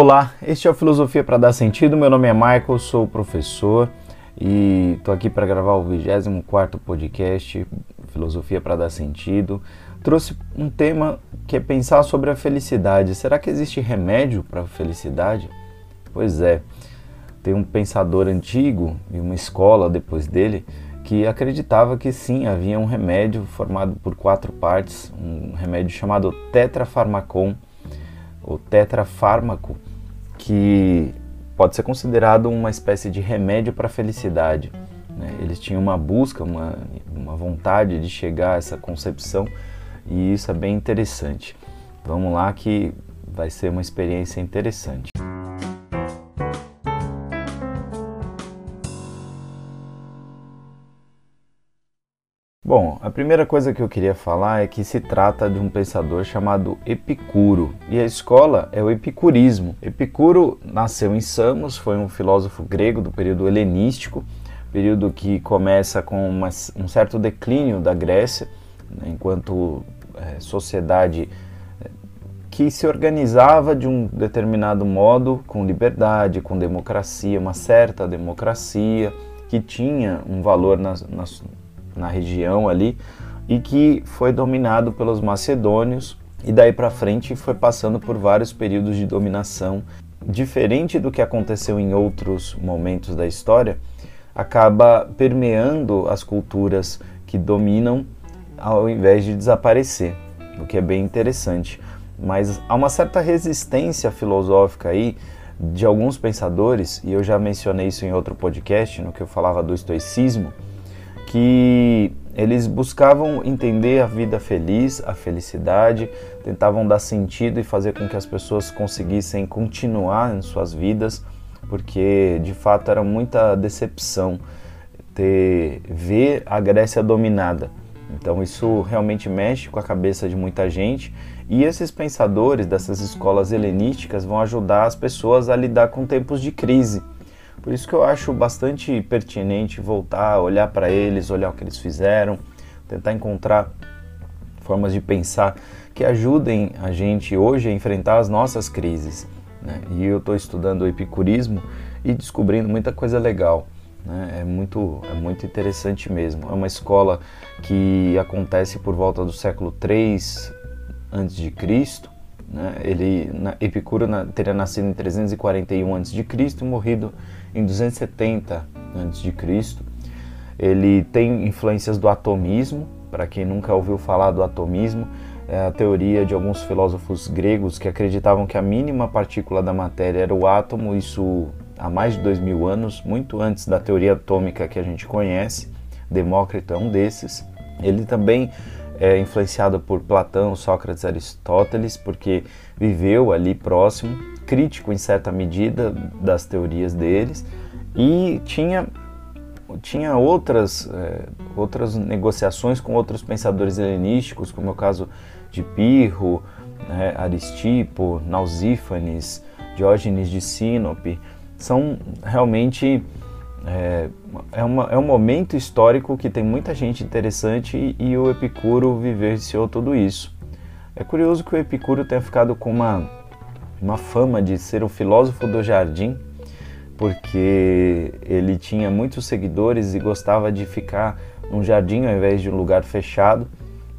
Olá, este é o Filosofia para Dar Sentido. Meu nome é Michael, sou professor e estou aqui para gravar o 24 podcast Filosofia para Dar Sentido. Trouxe um tema que é pensar sobre a felicidade. Será que existe remédio para a felicidade? Pois é, tem um pensador antigo e uma escola depois dele que acreditava que sim, havia um remédio formado por quatro partes, um remédio chamado tetrafarmacon o tetrafármaco, que pode ser considerado uma espécie de remédio para a felicidade. Né? Eles tinham uma busca, uma, uma vontade de chegar a essa concepção e isso é bem interessante. Vamos lá que vai ser uma experiência interessante. A primeira coisa que eu queria falar é que se trata de um pensador chamado Epicuro, e a escola é o epicurismo. Epicuro nasceu em Samos, foi um filósofo grego do período helenístico, período que começa com uma, um certo declínio da Grécia, né, enquanto é, sociedade é, que se organizava de um determinado modo, com liberdade, com democracia, uma certa democracia, que tinha um valor nas, nas na região ali e que foi dominado pelos macedônios e daí para frente foi passando por vários períodos de dominação. Diferente do que aconteceu em outros momentos da história, acaba permeando as culturas que dominam ao invés de desaparecer, o que é bem interessante. Mas há uma certa resistência filosófica aí de alguns pensadores, e eu já mencionei isso em outro podcast, no que eu falava do estoicismo, que eles buscavam entender a vida feliz, a felicidade, tentavam dar sentido e fazer com que as pessoas conseguissem continuar em suas vidas, porque de fato era muita decepção ter ver a Grécia dominada. Então isso realmente mexe com a cabeça de muita gente e esses pensadores dessas escolas helenísticas vão ajudar as pessoas a lidar com tempos de crise por isso que eu acho bastante pertinente voltar, olhar para eles, olhar o que eles fizeram, tentar encontrar formas de pensar que ajudem a gente hoje a enfrentar as nossas crises. Né? E eu estou estudando o epicurismo e descobrindo muita coisa legal. Né? É, muito, é muito interessante mesmo. É uma escola que acontece por volta do século 3 a.C., né? Ele, na, Epicuro na, teria nascido em 341 a.C. e morrido em 270 a.C. Ele tem influências do atomismo, para quem nunca ouviu falar do atomismo, é a teoria de alguns filósofos gregos que acreditavam que a mínima partícula da matéria era o átomo, isso há mais de dois mil anos, muito antes da teoria atômica que a gente conhece. Demócrito é um desses. Ele também é influenciado por Platão, Sócrates, Aristóteles, porque viveu ali próximo, crítico em certa medida das teorias deles e tinha tinha outras é, outras negociações com outros pensadores helenísticos, como é o caso de Pirro, né, Aristipo, Nausífanes, Diógenes de Sinope, são realmente é, é, uma, é um momento histórico que tem muita gente interessante e, e o Epicuro vivenciou tudo isso. É curioso que o Epicuro tenha ficado com uma, uma fama de ser o filósofo do jardim, porque ele tinha muitos seguidores e gostava de ficar num jardim ao invés de um lugar fechado.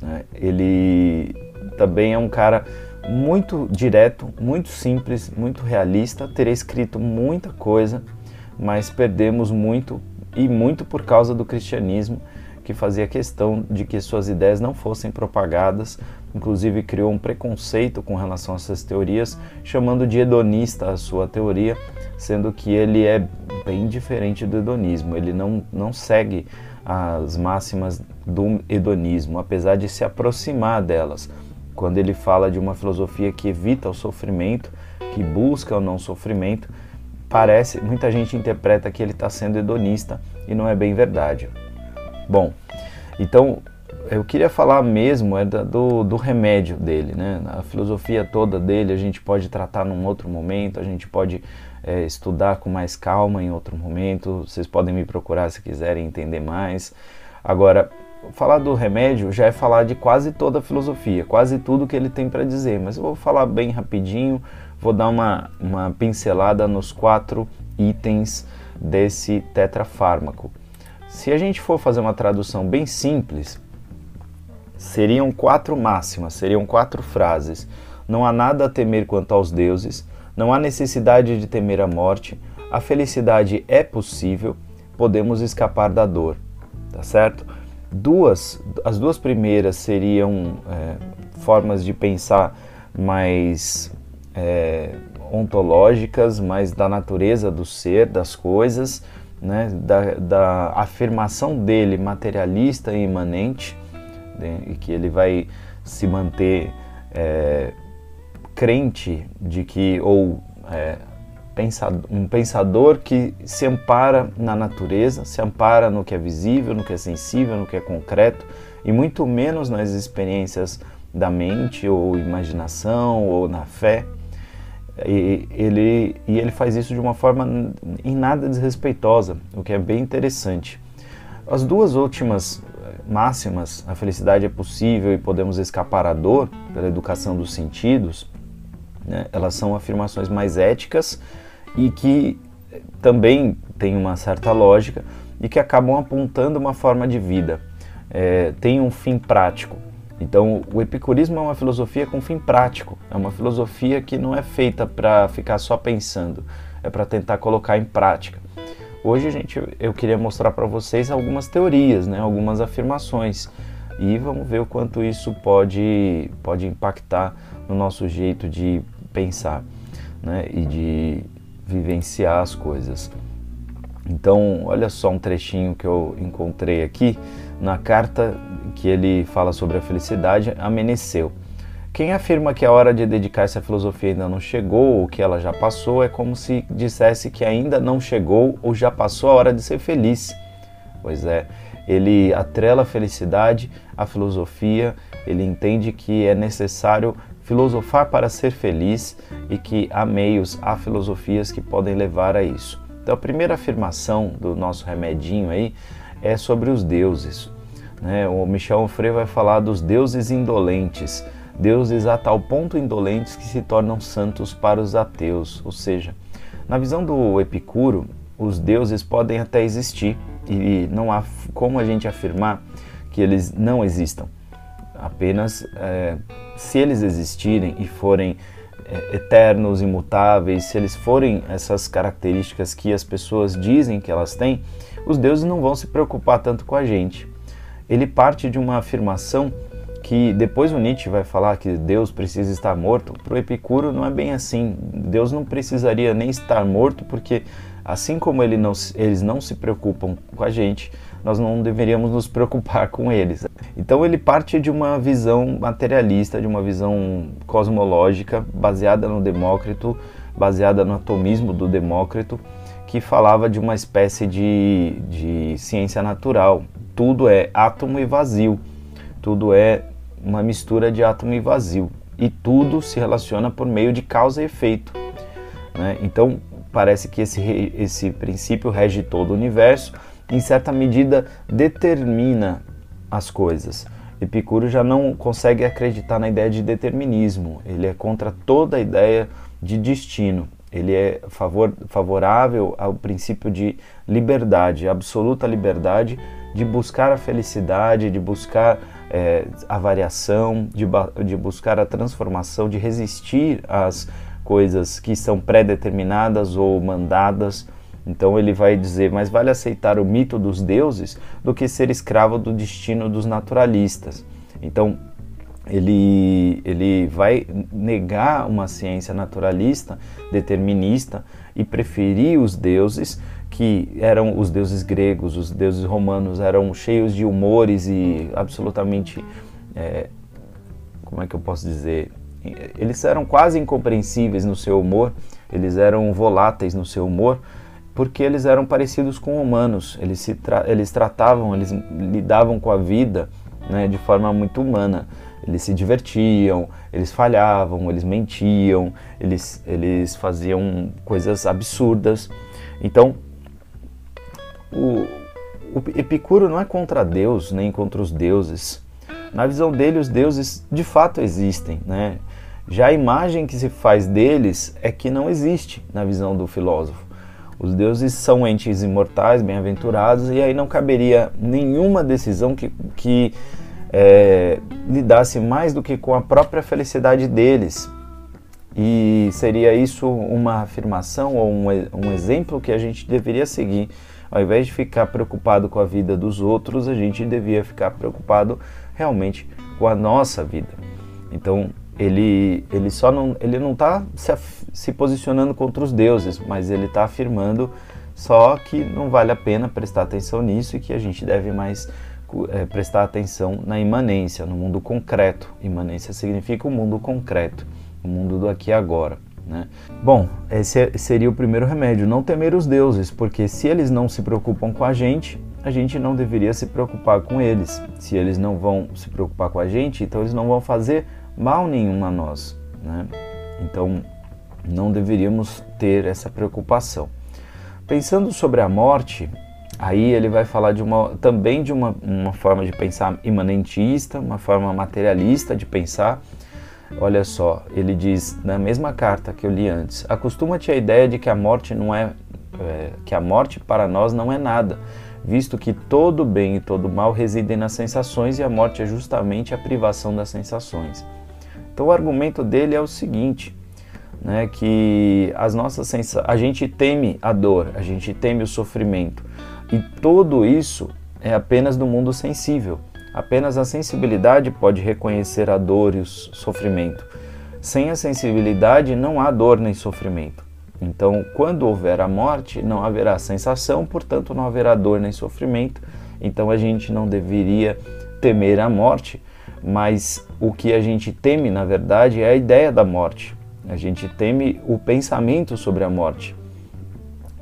Né? Ele também é um cara muito direto, muito simples, muito realista, teria escrito muita coisa mas perdemos muito e muito por causa do cristianismo que fazia questão de que suas ideias não fossem propagadas, inclusive criou um preconceito com relação a essas teorias, chamando de hedonista a sua teoria, sendo que ele é bem diferente do hedonismo, ele não, não segue as máximas do hedonismo, apesar de se aproximar delas. Quando ele fala de uma filosofia que evita o sofrimento, que busca o não sofrimento, parece, muita gente interpreta que ele está sendo hedonista e não é bem verdade. Bom, então eu queria falar mesmo é do, do remédio dele, né? A filosofia toda dele a gente pode tratar num outro momento, a gente pode é, estudar com mais calma em outro momento. Vocês podem me procurar se quiserem entender mais. Agora, falar do remédio já é falar de quase toda a filosofia, quase tudo que ele tem para dizer, mas eu vou falar bem rapidinho, vou dar uma, uma pincelada nos quatro itens desse tetrafármaco. Se a gente for fazer uma tradução bem simples, seriam quatro máximas, seriam quatro frases. Não há nada a temer quanto aos deuses, não há necessidade de temer a morte, a felicidade é possível, podemos escapar da dor, tá certo? Duas, as duas primeiras seriam é, formas de pensar mais é, ontológicas, mais da natureza do ser, das coisas, né, da, da afirmação dele materialista e imanente, né, e que ele vai se manter é, crente de que, ou é, um pensador que se ampara na natureza, se ampara no que é visível, no que é sensível, no que é concreto, e muito menos nas experiências da mente ou imaginação ou na fé. E ele, e ele faz isso de uma forma em nada desrespeitosa, o que é bem interessante. As duas últimas máximas, a felicidade é possível e podemos escapar à dor pela educação dos sentidos, né? elas são afirmações mais éticas e que também têm uma certa lógica e que acabam apontando uma forma de vida, é, tem um fim prático. Então, o epicurismo é uma filosofia com fim prático, é uma filosofia que não é feita para ficar só pensando, é para tentar colocar em prática. Hoje a gente, eu queria mostrar para vocês algumas teorias, né, algumas afirmações, e vamos ver o quanto isso pode, pode impactar no nosso jeito de pensar né, e de vivenciar as coisas. Então, olha só um trechinho que eu encontrei aqui na carta que ele fala sobre a felicidade, ameneceu. Quem afirma que a hora de dedicar-se à filosofia ainda não chegou ou que ela já passou é como se dissesse que ainda não chegou ou já passou a hora de ser feliz. Pois é, ele atrela a felicidade à filosofia, ele entende que é necessário filosofar para ser feliz e que há meios, há filosofias que podem levar a isso. Então, a primeira afirmação do nosso remedinho aí é sobre os deuses. Né? O Michel Onfray vai falar dos deuses indolentes, deuses a tal ponto indolentes que se tornam santos para os ateus. Ou seja, na visão do Epicuro, os deuses podem até existir e não há como a gente afirmar que eles não existam. Apenas é, se eles existirem e forem é, eternos, imutáveis, se eles forem essas características que as pessoas dizem que elas têm, os deuses não vão se preocupar tanto com a gente. Ele parte de uma afirmação que depois o Nietzsche vai falar que Deus precisa estar morto. Para o Epicuro não é bem assim. Deus não precisaria nem estar morto, porque assim como ele não, eles não se preocupam com a gente, nós não deveríamos nos preocupar com eles. Então ele parte de uma visão materialista, de uma visão cosmológica, baseada no Demócrito, baseada no atomismo do Demócrito, que falava de uma espécie de, de ciência natural. Tudo é átomo e vazio, tudo é uma mistura de átomo e vazio, e tudo se relaciona por meio de causa e efeito. Né? Então parece que esse, esse princípio rege todo o universo em certa medida, determina as coisas. Epicuro já não consegue acreditar na ideia de determinismo, ele é contra toda a ideia de destino. Ele é favor, favorável ao princípio de liberdade, absoluta liberdade de buscar a felicidade, de buscar é, a variação, de, de buscar a transformação, de resistir às coisas que são pré-determinadas ou mandadas então ele vai dizer: mais vale aceitar o mito dos deuses do que ser escravo do destino dos naturalistas. Então ele, ele vai negar uma ciência naturalista, determinista e preferir os deuses que eram os deuses gregos, os deuses romanos eram cheios de humores e absolutamente, é, como é que eu posso dizer, eles eram quase incompreensíveis no seu humor, eles eram voláteis no seu humor, porque eles eram parecidos com humanos, eles, se tra eles tratavam, eles lidavam com a vida né, de forma muito humana. Eles se divertiam, eles falhavam, eles mentiam, eles, eles faziam coisas absurdas. Então, o, o Epicuro não é contra Deus nem contra os deuses. Na visão dele, os deuses de fato existem, né? Já a imagem que se faz deles é que não existe na visão do filósofo. Os deuses são entes imortais, bem-aventurados, e aí não caberia nenhuma decisão que, que é, lidasse mais do que com a própria felicidade deles. E seria isso uma afirmação ou um, um exemplo que a gente deveria seguir. Ao invés de ficar preocupado com a vida dos outros, a gente devia ficar preocupado realmente com a nossa vida. Então, ele, ele só não ele não está se, se posicionando contra os deuses, mas ele está afirmando só que não vale a pena prestar atenção nisso e que a gente deve mais é, prestar atenção na imanência, no mundo concreto. Imanência significa o mundo concreto, o mundo do aqui e agora. Né? Bom, esse é, seria o primeiro remédio, não temer os deuses, porque se eles não se preocupam com a gente, a gente não deveria se preocupar com eles. Se eles não vão se preocupar com a gente, então eles não vão fazer mal nenhum a nós. Né? Então, não deveríamos ter essa preocupação. Pensando sobre a morte, aí ele vai falar de uma, também de uma, uma forma de pensar imanentista, uma forma materialista de pensar. Olha só, ele diz na mesma carta que eu li antes: acostuma-te à ideia de que a morte não é, é que a morte para nós não é nada, visto que todo bem e todo mal residem nas sensações e a morte é justamente a privação das sensações. Então o argumento dele é o seguinte, né, que as nossas sensa a gente teme a dor, a gente teme o sofrimento e tudo isso é apenas do mundo sensível. Apenas a sensibilidade pode reconhecer a dor e o sofrimento. Sem a sensibilidade não há dor nem sofrimento. Então, quando houver a morte, não haverá sensação, portanto, não haverá dor nem sofrimento. Então, a gente não deveria temer a morte, mas o que a gente teme, na verdade, é a ideia da morte. A gente teme o pensamento sobre a morte.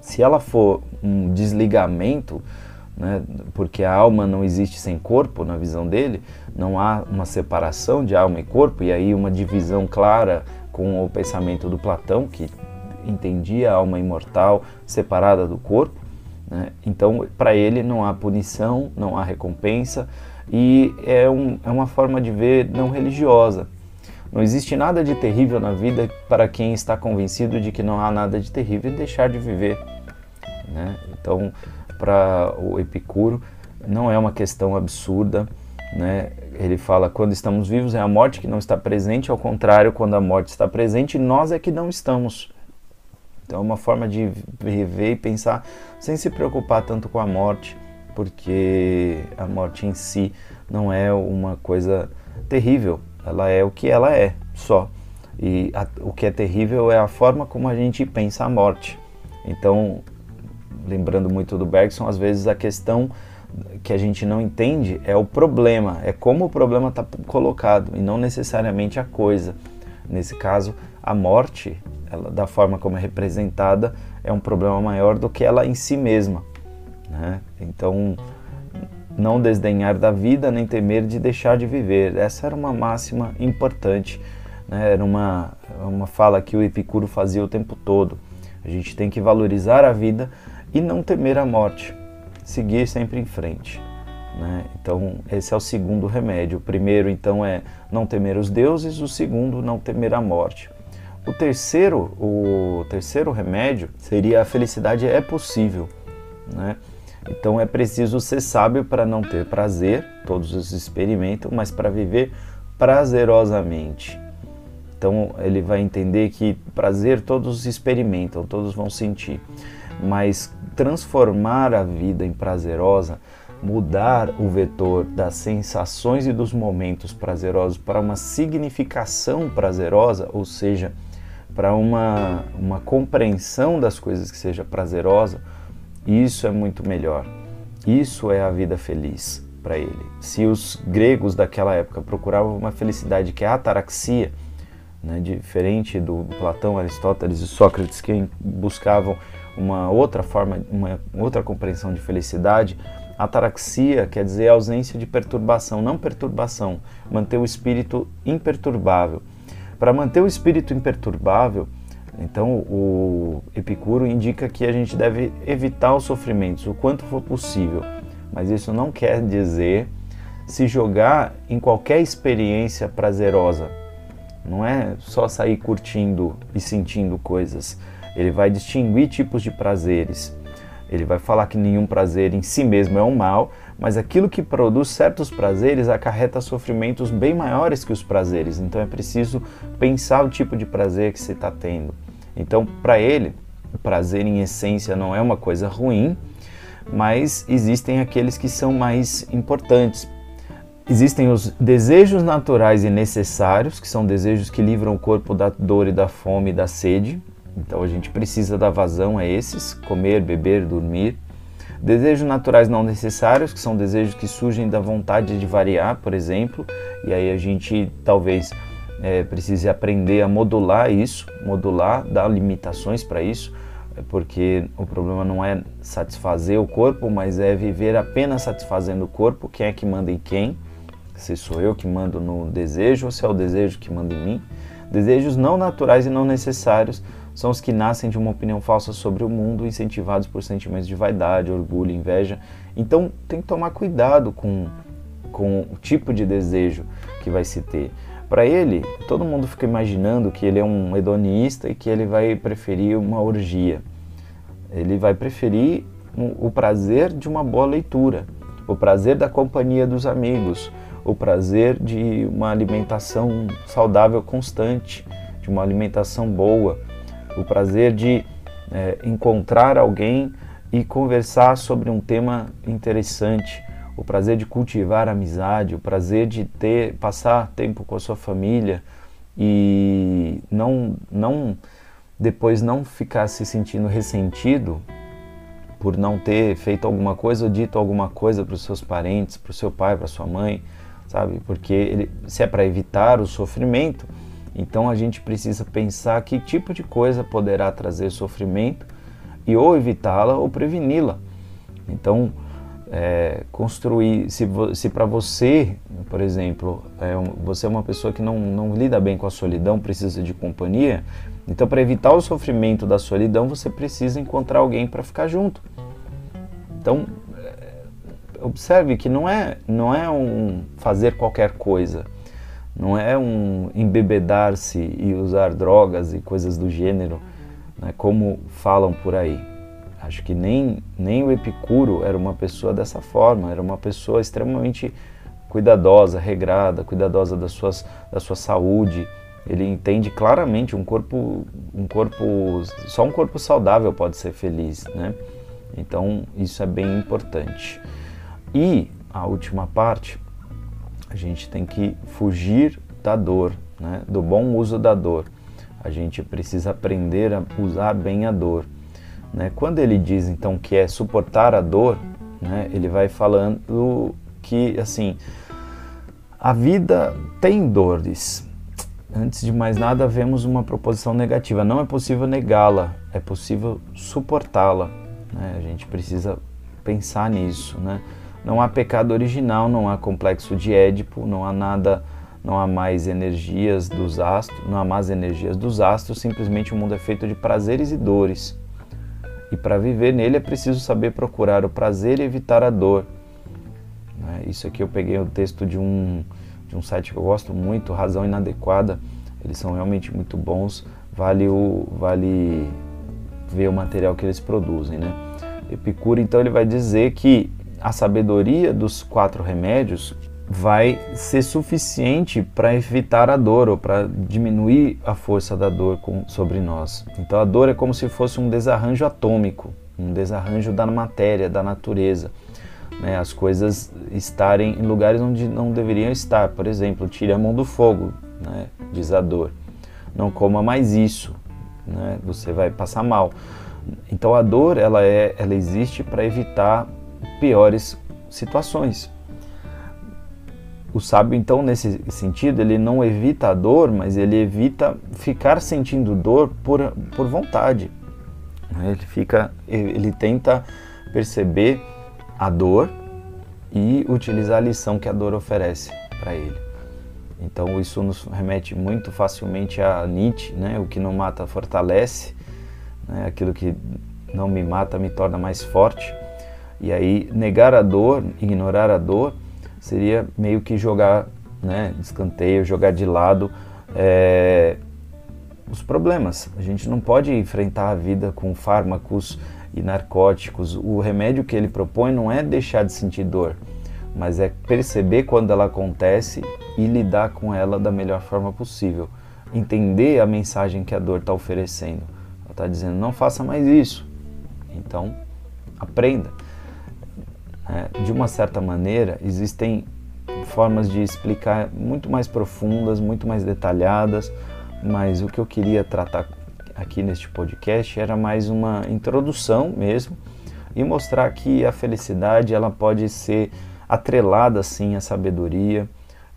Se ela for um desligamento, né, porque a alma não existe sem corpo, na visão dele, não há uma separação de alma e corpo, e aí uma divisão clara com o pensamento do Platão, que entendia a alma imortal separada do corpo. Né? Então, para ele, não há punição, não há recompensa, e é, um, é uma forma de ver não religiosa. Não existe nada de terrível na vida para quem está convencido de que não há nada de terrível e deixar de viver. Né? Então, para o Epicuro, não é uma questão absurda. Né? Ele fala: quando estamos vivos é a morte que não está presente, ao contrário, quando a morte está presente, nós é que não estamos. Então, é uma forma de viver e pensar sem se preocupar tanto com a morte porque a morte em si não é uma coisa terrível, ela é o que ela é, só. E a, o que é terrível é a forma como a gente pensa a morte. Então, lembrando muito do Bergson, às vezes a questão que a gente não entende é o problema, é como o problema está colocado e não necessariamente a coisa. Nesse caso, a morte, ela, da forma como é representada, é um problema maior do que ela em si mesma. Né? Então, não desdenhar da vida nem temer de deixar de viver. Essa era uma máxima importante, né? era uma, uma fala que o Epicuro fazia o tempo todo. A gente tem que valorizar a vida e não temer a morte, seguir sempre em frente. Né? Então, esse é o segundo remédio. O primeiro, então, é não temer os deuses, o segundo, não temer a morte. O terceiro, o terceiro remédio seria a felicidade é possível. Né? Então é preciso ser sábio para não ter prazer, todos os experimentam, mas para viver prazerosamente. Então ele vai entender que prazer todos experimentam, todos vão sentir, mas transformar a vida em prazerosa, mudar o vetor das sensações e dos momentos prazerosos para uma significação prazerosa, ou seja, para uma, uma compreensão das coisas que seja prazerosa, isso é muito melhor. Isso é a vida feliz para ele. Se os gregos daquela época procuravam uma felicidade que é a ataraxia, né, diferente do Platão, Aristóteles e Sócrates, que buscavam uma outra forma, uma outra compreensão de felicidade, ataraxia quer dizer ausência de perturbação, não perturbação, manter o espírito imperturbável. Para manter o espírito imperturbável, então, o Epicuro indica que a gente deve evitar os sofrimentos o quanto for possível, mas isso não quer dizer se jogar em qualquer experiência prazerosa. Não é só sair curtindo e sentindo coisas. Ele vai distinguir tipos de prazeres. Ele vai falar que nenhum prazer em si mesmo é um mal, mas aquilo que produz certos prazeres acarreta sofrimentos bem maiores que os prazeres. Então é preciso pensar o tipo de prazer que você está tendo. Então, para ele, o prazer em essência não é uma coisa ruim, mas existem aqueles que são mais importantes. Existem os desejos naturais e necessários, que são desejos que livram o corpo da dor e da fome e da sede. Então a gente precisa dar vazão a esses: comer, beber, dormir. Desejos naturais não necessários, que são desejos que surgem da vontade de variar, por exemplo, e aí a gente talvez é, precise aprender a modular isso, modular, dar limitações para isso, porque o problema não é satisfazer o corpo, mas é viver apenas satisfazendo o corpo. Quem é que manda em quem? Se sou eu que mando no desejo ou se é o desejo que manda em mim? Desejos não naturais e não necessários são os que nascem de uma opinião falsa sobre o mundo, incentivados por sentimentos de vaidade, orgulho, inveja. Então tem que tomar cuidado com, com o tipo de desejo que vai se ter. Para ele, todo mundo fica imaginando que ele é um hedonista e que ele vai preferir uma orgia. Ele vai preferir o prazer de uma boa leitura, o prazer da companhia dos amigos, o prazer de uma alimentação saudável constante, de uma alimentação boa, o prazer de é, encontrar alguém e conversar sobre um tema interessante, o prazer de cultivar amizade, o prazer de ter passar tempo com a sua família e não não depois não ficar se sentindo ressentido por não ter feito alguma coisa ou dito alguma coisa para os seus parentes, para o seu pai, para sua mãe, sabe? Porque ele, se é para evitar o sofrimento, então a gente precisa pensar que tipo de coisa poderá trazer sofrimento e ou evitá-la ou preveni-la. Então, é, construir, se, se para você, por exemplo, é, você é uma pessoa que não, não lida bem com a solidão, precisa de companhia, então para evitar o sofrimento da solidão, você precisa encontrar alguém para ficar junto. Então, é, observe que não é, não é um fazer qualquer coisa não é um embebedar-se e usar drogas e coisas do gênero, né, como falam por aí. Acho que nem, nem o Epicuro era uma pessoa dessa forma, era uma pessoa extremamente cuidadosa, regrada, cuidadosa das suas, da sua saúde. Ele entende claramente um corpo, um corpo, só um corpo saudável pode ser feliz, né? Então isso é bem importante. E a última parte a gente tem que fugir da dor, né? do bom uso da dor. A gente precisa aprender a usar bem a dor. Né? Quando ele diz então que é suportar a dor, né? ele vai falando que assim a vida tem dores. Antes de mais nada, vemos uma proposição negativa. Não é possível negá-la, é possível suportá-la. Né? A gente precisa pensar nisso, né? Não há pecado original, não há complexo de Édipo, não há nada, não há mais energias dos astros, não há mais energias dos astros, simplesmente o mundo é feito de prazeres e dores. E para viver nele é preciso saber procurar o prazer e evitar a dor. Né? Isso aqui eu peguei o texto de um, de um site que eu gosto muito, Razão Inadequada. Eles são realmente muito bons, vale, o, vale ver o material que eles produzem. Né? Epicuro, então, ele vai dizer que a sabedoria dos quatro remédios vai ser suficiente para evitar a dor ou para diminuir a força da dor com, sobre nós. Então a dor é como se fosse um desarranjo atômico, um desarranjo da matéria, da natureza. Né? As coisas estarem em lugares onde não deveriam estar. Por exemplo, tire a mão do fogo, né? diz a dor. Não coma mais isso, né? você vai passar mal. Então a dor ela, é, ela existe para evitar piores situações. O sábio, então, nesse sentido, ele não evita a dor, mas ele evita ficar sentindo dor por, por vontade. Ele fica, ele tenta perceber a dor e utilizar a lição que a dor oferece para ele. Então isso nos remete muito facilmente a Nietzsche, né? O que não mata fortalece, né? aquilo que não me mata me torna mais forte. E aí, negar a dor, ignorar a dor, seria meio que jogar, né, escanteio, jogar de lado é, os problemas. A gente não pode enfrentar a vida com fármacos e narcóticos. O remédio que ele propõe não é deixar de sentir dor, mas é perceber quando ela acontece e lidar com ela da melhor forma possível. Entender a mensagem que a dor está oferecendo. Ela está dizendo: não faça mais isso. Então, aprenda. É, de uma certa maneira, existem formas de explicar muito mais profundas, muito mais detalhadas, mas o que eu queria tratar aqui neste podcast era mais uma introdução mesmo e mostrar que a felicidade ela pode ser atrelada sim à sabedoria,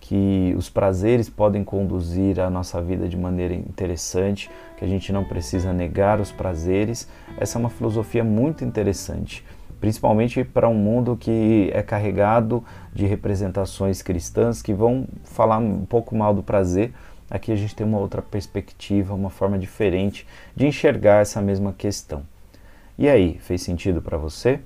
que os prazeres podem conduzir a nossa vida de maneira interessante, que a gente não precisa negar os prazeres. Essa é uma filosofia muito interessante, principalmente para um mundo que é carregado de representações cristãs que vão falar um pouco mal do prazer. Aqui a gente tem uma outra perspectiva, uma forma diferente de enxergar essa mesma questão. E aí, fez sentido para você?